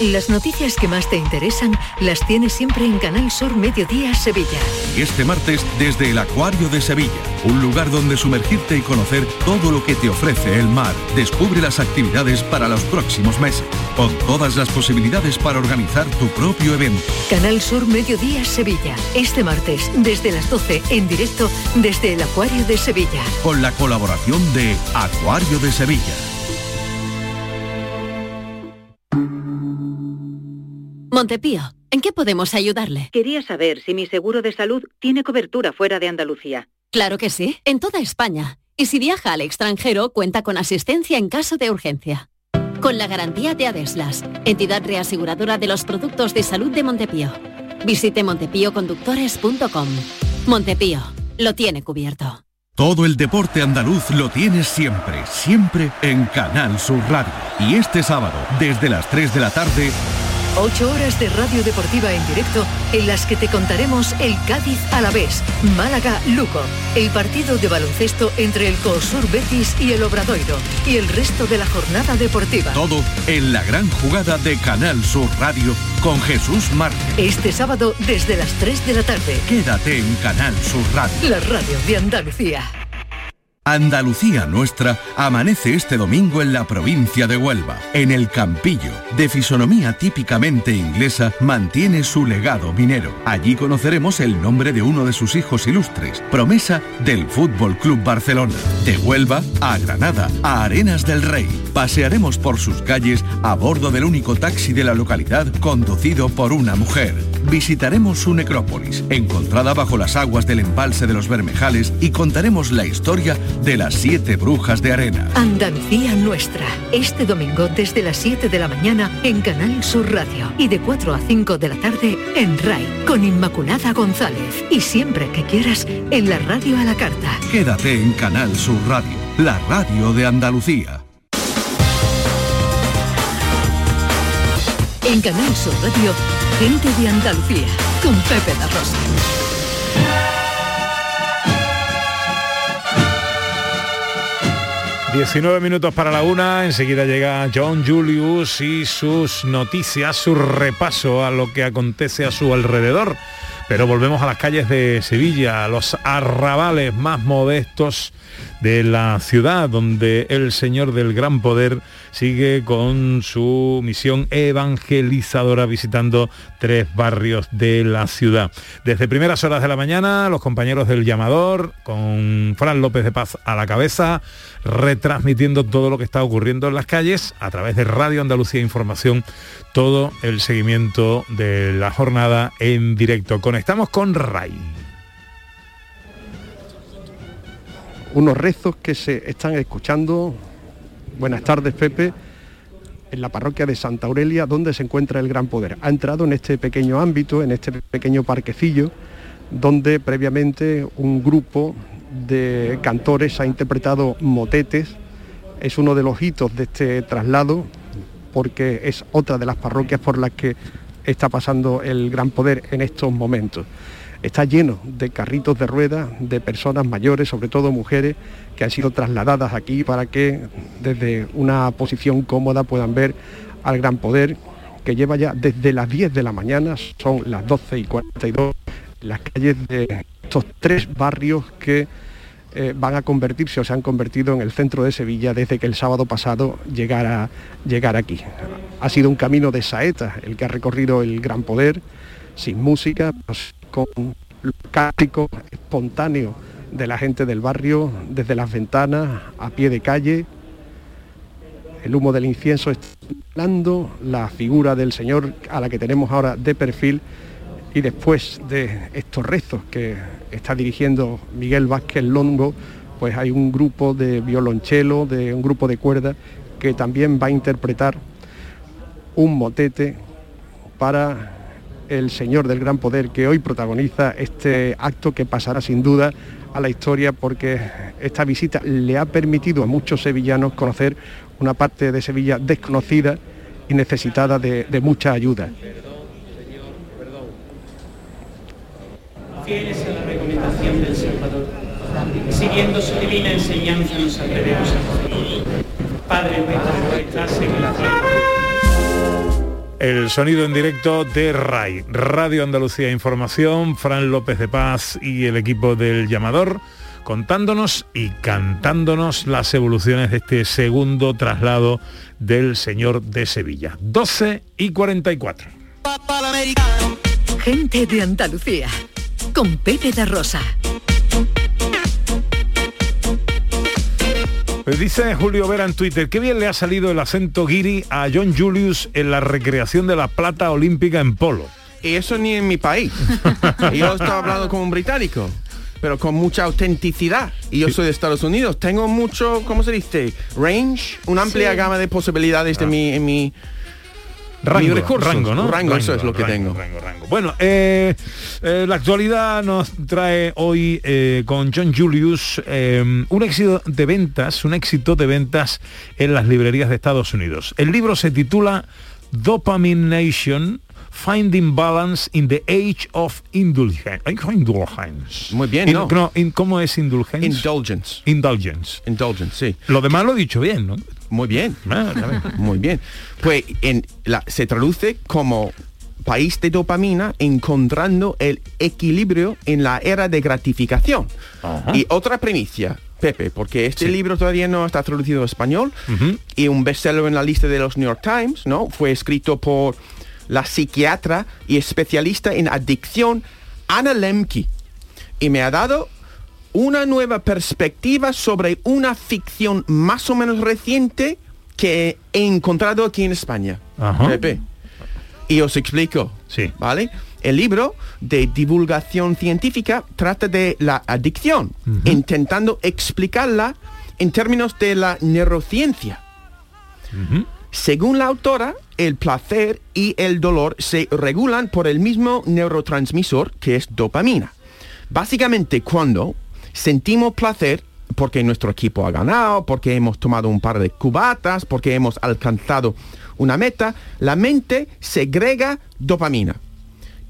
Las noticias que más te interesan las tienes siempre en Canal Sur Mediodía Sevilla. Y este martes desde el Acuario de Sevilla, un lugar donde sumergirte y conocer todo lo que te ofrece el mar. Descubre las actividades para los próximos meses, con todas las posibilidades para organizar tu propio evento. Canal Sur Mediodía Sevilla. Este martes, desde las 12, en directo desde el Acuario de Sevilla. Con la colaboración de Acuario de Sevilla. Montepío, ¿en qué podemos ayudarle? Quería saber si mi seguro de salud tiene cobertura fuera de Andalucía. Claro que sí, en toda España. Y si viaja al extranjero, cuenta con asistencia en caso de urgencia. Con la garantía de Adeslas, entidad reaseguradora de los productos de salud de Montepío. Visite montepíoconductores.com. Montepío, lo tiene cubierto. Todo el deporte andaluz lo tienes siempre, siempre en Canal Sur Radio. Y este sábado, desde las 3 de la tarde, Ocho horas de radio deportiva en directo en las que te contaremos el Cádiz Alavés, Málaga Luco, el partido de baloncesto entre el COSUR Betis y el Obradoiro y el resto de la jornada deportiva. todo en la gran jugada de Canal Sur Radio con Jesús Márquez. Este sábado desde las 3 de la tarde. Quédate en Canal Sur Radio. La radio de Andalucía. Andalucía Nuestra amanece este domingo en la provincia de Huelva, en el Campillo, de fisonomía típicamente inglesa, mantiene su legado minero. Allí conoceremos el nombre de uno de sus hijos ilustres, promesa del Fútbol Club Barcelona. De Huelva a Granada, a Arenas del Rey. Pasearemos por sus calles a bordo del único taxi de la localidad conducido por una mujer. Visitaremos su necrópolis, encontrada bajo las aguas del embalse de los Bermejales, y contaremos la historia de las siete brujas de arena. Andalucía Nuestra, este domingo desde las 7 de la mañana en Canal Sur Radio y de 4 a 5 de la tarde en RAI con Inmaculada González y siempre que quieras en la radio a la carta. Quédate en Canal Sur Radio, la radio de Andalucía. En Canal Sur Radio, gente de Andalucía con Pepe La Rosa. 19 minutos para la una, enseguida llega John Julius y sus noticias, su repaso a lo que acontece a su alrededor. Pero volvemos a las calles de Sevilla, a los arrabales más modestos de la ciudad, donde el Señor del Gran Poder sigue con su misión evangelizadora visitando tres barrios de la ciudad. Desde primeras horas de la mañana, los compañeros del llamador, con Fran López de Paz a la cabeza, retransmitiendo todo lo que está ocurriendo en las calles a través de Radio Andalucía Información, todo el seguimiento de la jornada en directo. Conectamos con RAI. unos rezos que se están escuchando. Buenas tardes, Pepe. En la parroquia de Santa Aurelia, donde se encuentra el Gran Poder. Ha entrado en este pequeño ámbito, en este pequeño parquecillo, donde previamente un grupo de cantores ha interpretado motetes. Es uno de los hitos de este traslado, porque es otra de las parroquias por las que está pasando el Gran Poder en estos momentos. Está lleno de carritos de ruedas, de personas mayores, sobre todo mujeres, que han sido trasladadas aquí para que desde una posición cómoda puedan ver al gran poder que lleva ya desde las 10 de la mañana, son las 12 y 42, las calles de estos tres barrios que eh, van a convertirse o se han convertido en el centro de Sevilla desde que el sábado pasado llegara, llegar aquí. Ha sido un camino de saeta el que ha recorrido el gran poder, sin música, con lo cástico espontáneo de la gente del barrio, desde las ventanas, a pie de calle. El humo del incienso está la figura del Señor a la que tenemos ahora de perfil y después de estos rezos que está dirigiendo Miguel Vázquez Longo, pues hay un grupo de violonchelo, de un grupo de cuerda que también va a interpretar un motete para el señor del gran poder que hoy protagoniza este acto que pasará sin duda a la historia porque esta visita le ha permitido a muchos sevillanos conocer una parte de Sevilla desconocida y necesitada de, de mucha ayuda. Fieles a la recomendación del Salvador, siguiendo su divina enseñanza nos atrevemos a morir. Padre nuestro estás en la El sonido en directo de RAI, Radio Andalucía Información, Fran López de Paz y el equipo del llamador, contándonos y cantándonos las evoluciones de este segundo traslado del Señor de Sevilla. 12 y 44. Gente de Andalucía con Pepe da Rosa. Pues dice Julio Vera en Twitter, qué bien le ha salido el acento guiri a John Julius en la recreación de la plata olímpica en polo. Y eso ni en mi país. [LAUGHS] yo estaba hablando como un británico, pero con mucha autenticidad. Y yo soy de Estados Unidos. Tengo mucho, ¿cómo se dice? Range, una amplia Sí. gama de posibilidades de mi, en mi, Rango, recursos. rango, ¿no? Rango, eso es lo que tengo. rango, rango. Bueno, eh, eh, la actualidad nos trae hoy eh, con John Julius eh, un éxito de ventas, un éxito de ventas en las librerías de Estados Unidos. El libro se titula Dopamine Nation. Finding Balance in the Age of Indulgence. Indulgence. Muy bien, In- ¿no? in- ¿Cómo es indulgence? Indulgence. Indulgence. Indulgence, sí. Lo demás lo he dicho bien, ¿no? Muy bien. Ah. [LAUGHS] Muy bien. Pues en la- se traduce como país de dopamina encontrando el equilibrio en la era de gratificación. Y otra primicia, Pepe, porque este libro todavía no está traducido al español y un bestseller en la lista de los New York Times, ¿no? Fue escrito por la psiquiatra y especialista en adicción Anna Lemke y me ha dado una nueva perspectiva sobre una ficción más o menos reciente que he encontrado aquí en España. Ajá. Pepe. Y os explico. Sí. ¿Vale? El libro de divulgación científica trata de la adicción, intentando explicarla en términos de la neurociencia. Según la autora, el placer y el dolor se regulan por el mismo neurotransmisor que es dopamina. Básicamente cuando sentimos placer porque nuestro equipo ha ganado, porque hemos tomado un par de cubatas, porque hemos alcanzado una meta, la mente segrega dopamina.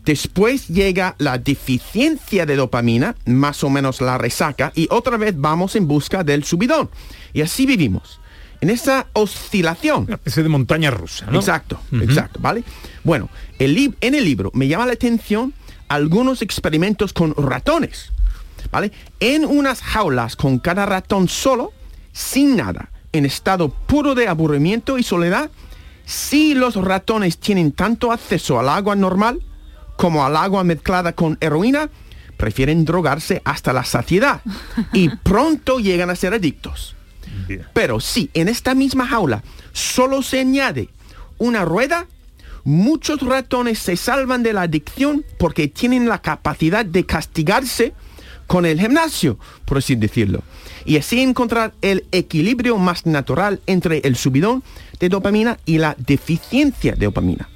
Después llega la deficiencia de dopamina, más o menos la resaca, y otra vez vamos en busca del subidón. Y así vivimos. En esa oscilación. Ese de montaña rusa, ¿no? Exacto, exacto, ¿vale? Bueno, el lib- en el libro me llama la atención algunos experimentos con ratones, ¿vale? En unas jaulas con cada ratón solo, sin nada, en estado puro de aburrimiento y soledad, si los ratones tienen tanto acceso al agua normal como al agua mezclada con heroína, prefieren drogarse hasta la saciedad y [LAUGHS] pronto llegan a ser adictos. Pero si en esta misma jaula solo se añade una rueda, muchos ratones se salvan de la adicción porque tienen la capacidad de castigarse con el gimnasio, por así decirlo. Y así encontrar el equilibrio más natural entre el subidón de dopamina y la deficiencia de dopamina.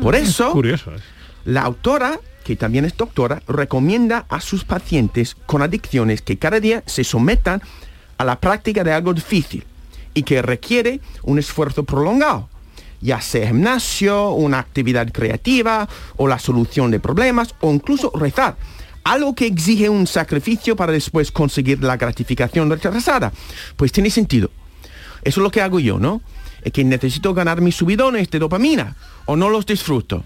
Por eso, Curioso. ¿eh? la autora, que también es doctora, recomienda a sus pacientes con adicciones que cada día se sometan a la práctica de algo difícil y que requiere un esfuerzo prolongado, ya sea gimnasio, una actividad creativa o la solución de problemas o incluso rezar. Algo que exige un sacrificio para después conseguir la gratificación retrasada. Pues tiene sentido. Eso es lo que hago yo, ¿no? Es que necesito ganar mis subidones de dopamina o no los disfruto.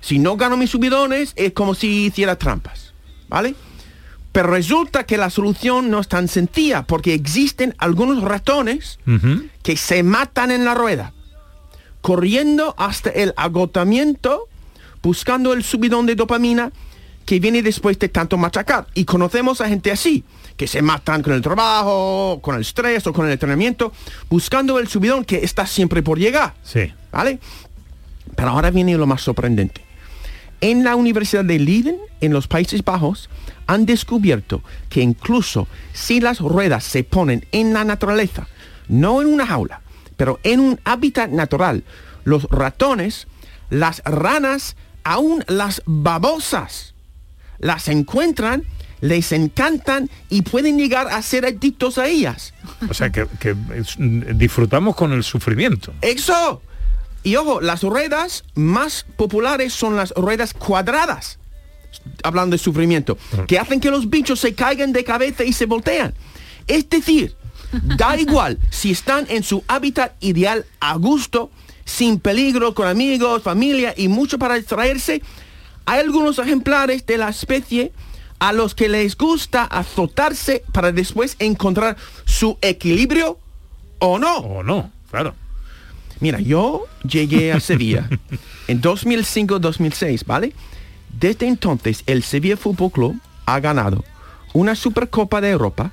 Si no gano mis subidones es como si hiciera trampas, ¿vale? Pero resulta que la solución no es tan sencilla porque existen algunos ratones que se matan en la rueda, corriendo hasta el agotamiento, buscando el subidón de dopamina que viene después de tanto machacar. Y conocemos a gente así, que se matan con el trabajo, con el estrés o con el entrenamiento, buscando el subidón que está siempre por llegar. Sí. ¿Vale? Pero ahora viene lo más sorprendente. En la Universidad de Leiden, en los Países Bajos, han descubierto que incluso si las ruedas se ponen en la naturaleza, no en una jaula, pero en un hábitat natural, los ratones, las ranas, aún las babosas, las encuentran, les encantan y pueden llegar a ser adictos a ellas. O sea, que, que es- disfrutamos con el sufrimiento. ¡Eso! Y ojo, las ruedas más populares son las ruedas cuadradas, hablando de sufrimiento, que hacen que los bichos se caigan de cabeza y se voltean. Es decir, da [LAUGHS] igual si están en su hábitat ideal a gusto, sin peligro, con amigos, familia y mucho para distraerse, hay algunos ejemplares de la especie a los que les gusta azotarse para después encontrar su equilibrio o no. O no, claro. Mira, yo llegué a Sevilla en [LAUGHS] 2005-2006, ¿vale? Desde entonces el Sevilla Fútbol Club ha ganado una Supercopa de Europa,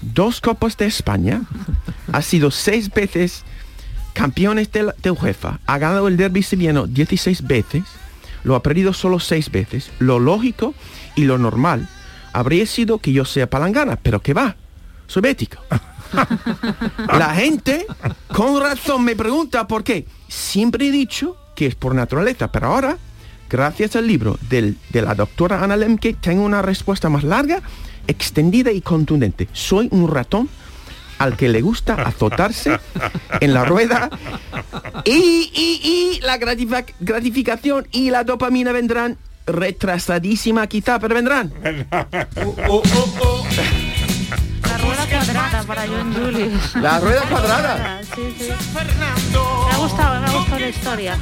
dos Copas de España, ha sido seis veces campeones de, la- de UEFA, ha ganado el derby sevillano 16 veces, lo ha perdido solo seis veces. Lo lógico y lo normal habría sido que yo sea palangana, pero que va, soy bético. [LAUGHS] La gente con razón me pregunta por qué. Siempre he dicho que es por naturaleza, pero ahora, gracias al libro del- de la doctora Ana Lemke, tengo una respuesta más larga, extendida y contundente. Soy un ratón al que le gusta azotarse en la rueda y, y- y la gratific- gratificación y la dopamina vendrán retrasadísima quizá, pero vendrán. [LAUGHS] La rueda cuadrada para John Julius. La rueda cuadrada. Sí, sí. Me ha gustado, me ha gustado la historia.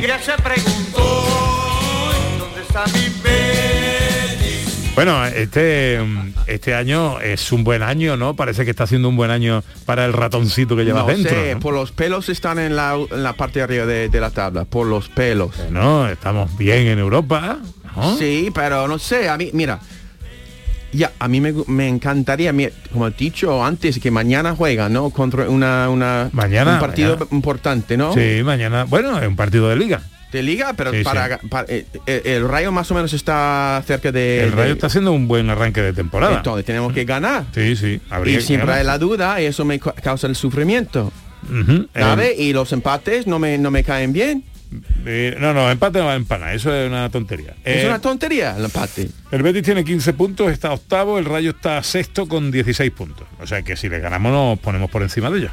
Ya se preguntó dónde está mi Betty. Bueno, este, este año es un buen año, ¿no? Parece que está siendo un buen año para el ratoncito que llevas No dentro. sé, ¿no? por los pelos están en la, en la parte de arriba de, de la tabla, por los pelos. No, estamos bien en Europa. ¿no? Sí, pero no sé, a mí, mira, ya, a mí me, me encantaría, como he dicho antes, que mañana juega, ¿no? Contra una, una Mañana, un partido mañana. importante, ¿no? Sí, mañana, bueno, es un partido de liga. de liga, pero Sí, para, sí. para- eh, eh, el Rayo más o menos está cerca de... El Rayo de- está haciendo un buen arranque de temporada. Entonces tenemos que ganar. Sí, sí. habría Y siempre hay la duda y eso me ca- causa el sufrimiento. ¿Sabe? y los empates no me, no me caen bien. Eh, no, no, empate no va en pana, eso es una tontería. es Eh, una tontería el empate. El Betis tiene 15 puntos, está octavo, el Rayo está sexto con 16 puntos. O sea que si le ganamos nos ponemos por encima de ellos.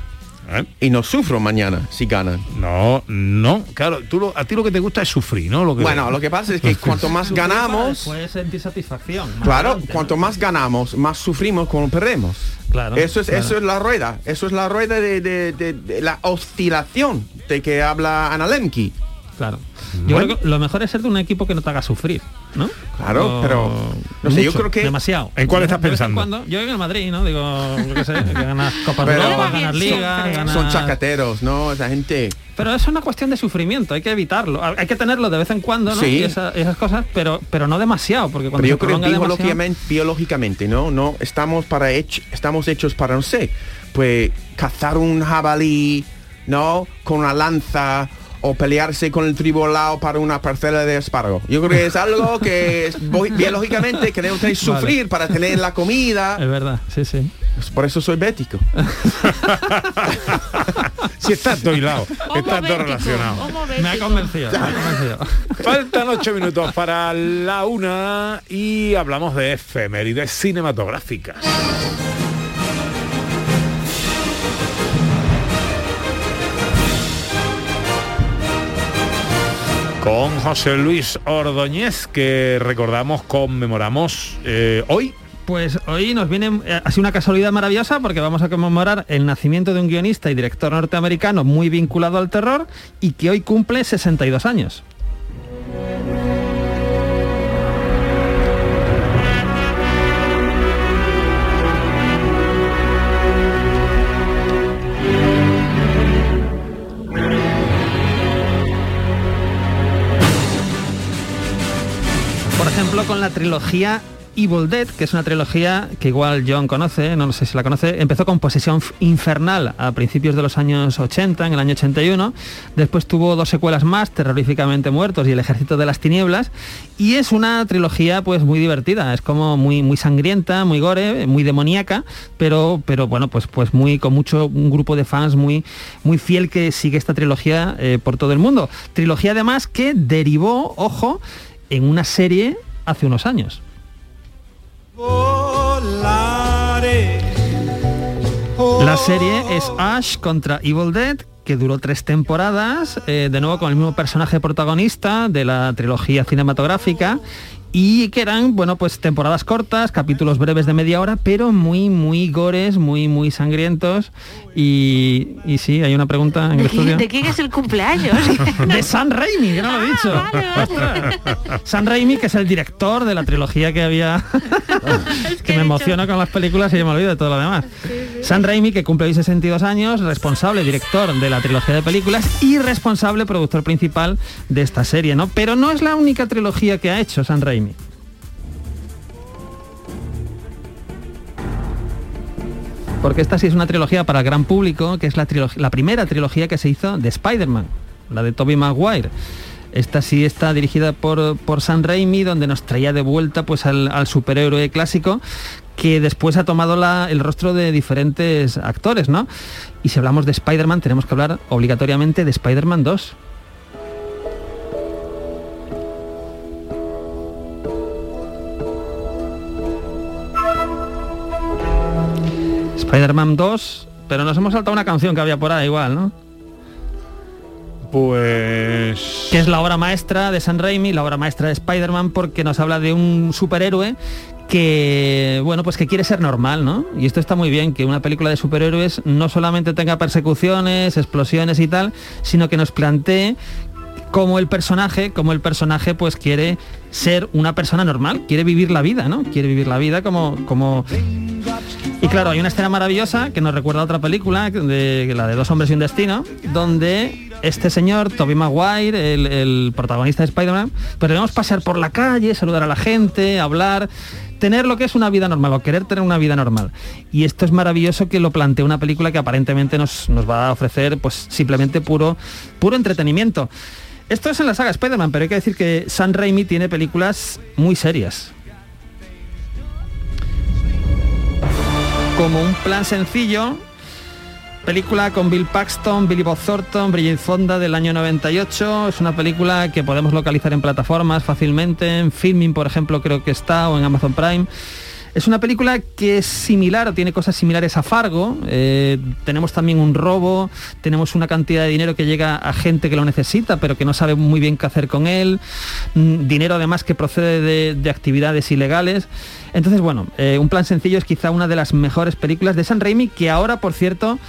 ¿eh? Y no sufro mañana si ganan. No, no, claro, tú lo- a ti lo que te gusta es sufrir, ¿no? Lo que, Bueno, lo que pasa es que [LAUGHS] cuanto más ganamos, Puede sentir satisfacción. claro, adelante, ¿no? cuanto más ganamos, más sufrimos cuando perdemos. Claro, Eso es, claro. eso es la rueda. Eso es la rueda de, de- de- de la oscilación de que habla Ana Lemke. Claro. Yo Bueno. creo que lo mejor es ser de un equipo que no te haga sufrir, ¿no? Claro, O- pero no sé, yo creo que- demasiado. ¿En cuál estás pensando? cuando- yo en el Madrid, ¿no? Digo, yo qué sé, [LAUGHS] que ganas Copas de Pero- Europa, ganas Liga, ganas... Son chacateros, ¿no? Esa gente. Pero es una cuestión de sufrimiento, hay que evitarlo. Hay que tenerlo de vez en cuando, ¿no? Sí. Y esa- esas cosas, pero pero no demasiado, porque cuando Pero yo se creo demasiado- biológicamente, biológicamente, ¿no? No estamos para hech- estamos hechos para no sé, pues cazar un jabalí, ¿no? Con una lanza o pelearse con el tribolao para una parcela de espárrago. Yo creo que es algo que biológicamente que Vale. sufrir para tener la comida. Es verdad, sí, sí. Por eso soy bético. [LAUGHS] Si está todo hilado, está todo relacionado. Me ha convencido, me ha convencido. [LAUGHS] Faltan ocho minutos para la una y hablamos de efemérides cinematográficas. Con José Luis Ordóñez, que recordamos, conmemoramos eh, hoy. Pues hoy nos viene, eh, sido una casualidad maravillosa porque vamos a conmemorar el nacimiento de un guionista y director norteamericano muy vinculado al terror y que hoy cumple 62 años. Ejemplo, con la trilogía Evil Dead, que es una trilogía que igual John conoce, no sé si la conoce, empezó con Posesión Infernal a principios de los años 80, en el año 81, después tuvo dos secuelas más, Terroríficamente Muertos y El Ejército de las Tinieblas, y es una trilogía pues muy divertida, es como muy, muy sangrienta, muy gore, muy demoníaca, pero, pero bueno, pues, pues muy, con mucho, un grupo de fans muy, muy fiel que sigue esta trilogía eh, por todo el mundo. Trilogía además que derivó, ojo, en una serie hace unos años. La serie es Ash contra Evil Dead, que duró tres temporadas, eh, de nuevo con el mismo personaje protagonista de la trilogía cinematográfica y que eran, bueno, pues temporadas cortas, capítulos breves de media hora, pero muy, muy gores, muy, muy sangrientos. Y, y sí, hay una pregunta en el ¿De, estudio. quién, de quién es el cumpleaños? [LAUGHS] De San Raimi, que no lo he dicho. San Raimi, que es el director de la trilogía que había, [LAUGHS] que me emociona con las películas y ya me olvido de todo lo demás. San Raimi, que cumple hoy 62 años, responsable, director de la trilogía de películas y responsable productor principal de esta serie, ¿no? Pero no es la única trilogía que ha hecho San Raimi. Porque esta sí es una trilogía para el gran público, que es la, primera trilogía que se hizo de Spider-Man, la de Tobey Maguire. Esta sí está dirigida por, por Sam Raimi, donde nos traía de vuelta pues, al, superhéroe clásico, que después ha tomado el rostro de diferentes actores, ¿no? Y si hablamos de Spider-Man, tenemos que hablar obligatoriamente de Spider-Man 2. Spider-Man 2, pero nos hemos saltado una canción que había por ahí igual, ¿no? Pues... Que es la obra maestra de San Raimi, la obra maestra de Spider-Man, porque nos habla de un superhéroe que, bueno, pues que quiere ser normal, ¿no? Y esto está muy bien, que una película de superhéroes no solamente tenga persecuciones, explosiones y tal, sino que nos plantee como el personaje, como el personaje pues quiere ser una persona normal, quiere vivir la vida, ¿no? Quiere vivir la vida como, como... Y claro, hay una escena maravillosa que nos recuerda a otra película, la de Dos hombres y un destino, donde este señor, Toby Maguire, el, protagonista de Spider-Man, pues debemos pasear por la calle, saludar a la gente, hablar, tener lo que es una vida normal o querer tener una vida normal. Y esto es maravilloso que lo plantee una película que aparentemente nos, nos va a ofrecer pues simplemente puro, puro entretenimiento. Esto es en la saga Spider-Man, pero hay que decir que Sam Raimi tiene películas muy serias. Como un plan sencillo, película con Bill Paxton, Billy Bob Thornton, Bridget Fonda del año 98. Es una película que podemos localizar en plataformas fácilmente, en Filming, por ejemplo, creo que está, o en Amazon Prime. Es una película que es similar o tiene cosas similares a Fargo. Eh, tenemos también un robo, tenemos una cantidad de dinero que llega a gente que lo necesita, pero que no sabe muy bien qué hacer con él. Mm, dinero además que procede de, de actividades ilegales. Entonces, bueno, eh, un plan sencillo es quizá una de las mejores películas de San Raimi, que ahora, por cierto,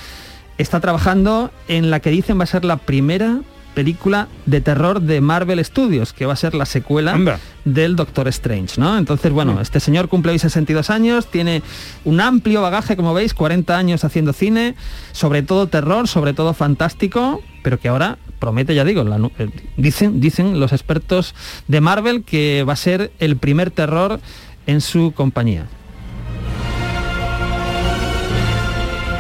está trabajando en la que dicen va a ser la primera película de terror de Marvel Studios, que va a ser la secuela Anda. del Doctor Strange, ¿no? Entonces, bueno, este señor cumple hoy 62 años, tiene un amplio bagaje, como veis, 40 años haciendo cine, sobre todo terror, sobre todo fantástico, pero que ahora promete, ya digo, la eh, dicen, dicen los expertos de Marvel que va a ser el primer terror en su compañía.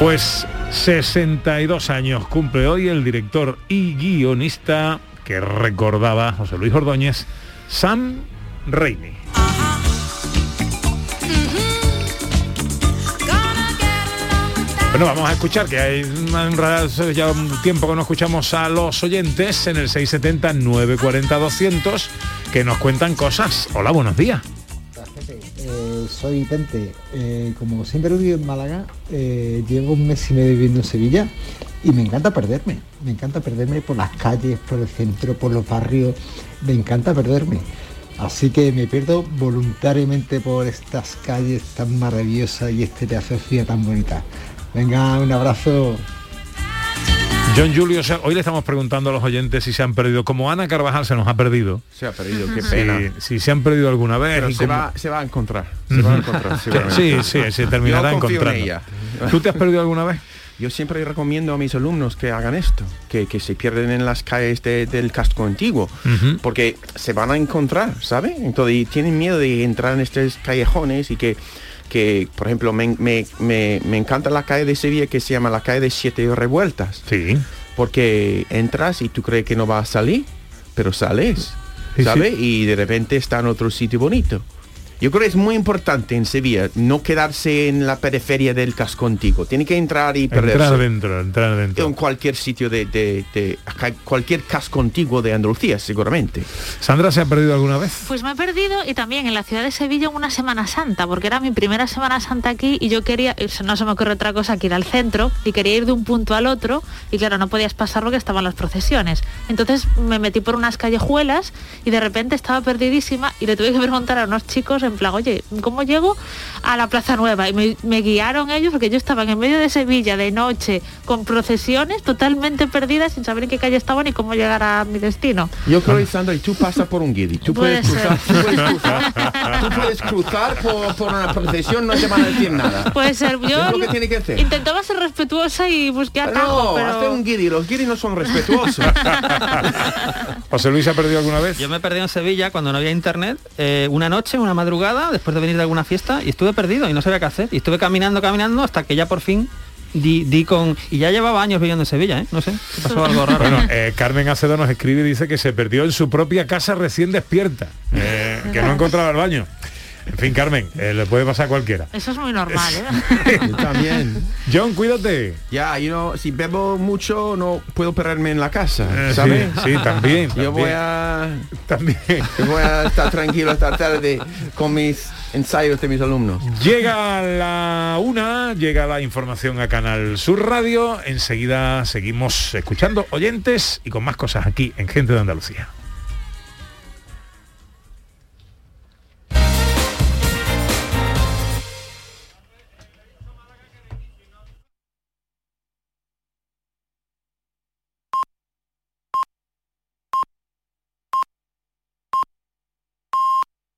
Pues 62 años cumple hoy el director y guionista que recordaba José Luis Ordóñez, Sam Raimi. Bueno, vamos a escuchar que hay ya un tiempo que no escuchamos a los oyentes en el 670 940 200 que nos cuentan cosas. Hola, buenos días. Eh, soy Tente. Eh, como siempre vivo en Málaga, eh, llevo un mes y medio viviendo en Sevilla y me encanta perderme. Me encanta perderme por las calles, por el centro, por los barrios. Me encanta perderme. Así que me pierdo voluntariamente por estas calles tan maravillosas y este pedazo de tan bonita. Venga, un abrazo. John Julio, o sea, hoy le estamos preguntando a los oyentes si se han perdido, como Ana Carvajal se nos ha perdido. Se ha perdido, qué pena. Si, se han perdido alguna vez. Pero se como- va, se va a encontrar. Se va a encontrar. Sí, sí, se terminará confío en encontrando. ella. ¿Tú te has perdido alguna vez? Yo siempre recomiendo a mis alumnos que hagan esto, que, que se pierden en las calles de- del casco antiguo, porque se van a encontrar, ¿sabe? Entonces y tienen miedo de entrar en estos callejones y que, que por ejemplo, me, me- me- me encanta la calle de Sevilla que se llama la calle de Siete Revueltas. Sí. Porque entras y tú crees que no vas a salir, pero sales, Sí, ¿sabes? Y de repente está en otro sitio bonito. Yo creo que es muy importante en Sevilla no quedarse en la periferia del casco antiguo. Tiene que entrar y perderse Entrar dentro, entrar dentro. en cualquier sitio de, de- de- acá- cualquier casco antiguo de Andalucía, seguramente. ¿Sandra se ha perdido alguna vez? Pues me he perdido y también en la ciudad de Sevilla en una Semana Santa, porque era mi primera Semana Santa aquí y yo quería, eh, no se me ocurre otra cosa que ir al centro y quería ir de un punto al otro y claro, no podías pasar porque estaban las procesiones. Entonces me metí por unas callejuelas y de repente estaba perdidísima y le tuve que preguntar a unos chicos en plan, oye, ¿cómo llego a la Plaza Nueva? Y me, me guiaron ellos porque yo estaba en medio de Sevilla de noche con procesiones totalmente perdidas sin saber en qué calle estaban y cómo llegar a mi destino. Yo creo, Sandra, y tú pasas por un guiri. Tú Puede puedes cruzar, ser. tú puedes cruzar, tú puedes cruzar por, por una procesión, no te van a decir nada. Puede ser, yo Es lo que tiene que hacer. intentaba ser respetuosa y busqué atajo, No, pero... hace un guiri. Los guiris no son respetuosos. [LAUGHS] José Luis se ha perdido alguna vez. Yo me perdí en Sevilla cuando no había internet, eh, una noche, una madrugada, después de venir de alguna fiesta, y estuve perdido y no sabía qué hacer. Y estuve caminando, caminando, hasta que ya por fin di, con... Y ya llevaba años viviendo en Sevilla, ¿eh? No sé, ¿qué pasó algo raro. Bueno, eh, Carmen Acedo nos escribe y dice que se perdió en su propia casa recién despierta, eh, que no encontraba el baño. En fin, Carmen, eh, le puede pasar a cualquiera. Eso es muy normal, ¿eh? [LAUGHS] Yo también. John, cuídate. Ya, you know, si bebo mucho no puedo perderme en la casa, Eh, ¿sabes? sí, sí, también, [LAUGHS] Yo voy a también. [LAUGHS] voy a estar tranquilo esta tarde con mis ensayos de mis alumnos. Llega la una, llega la información a Canal Sur Radio. Enseguida seguimos escuchando oyentes y con más cosas aquí en Gente de Andalucía.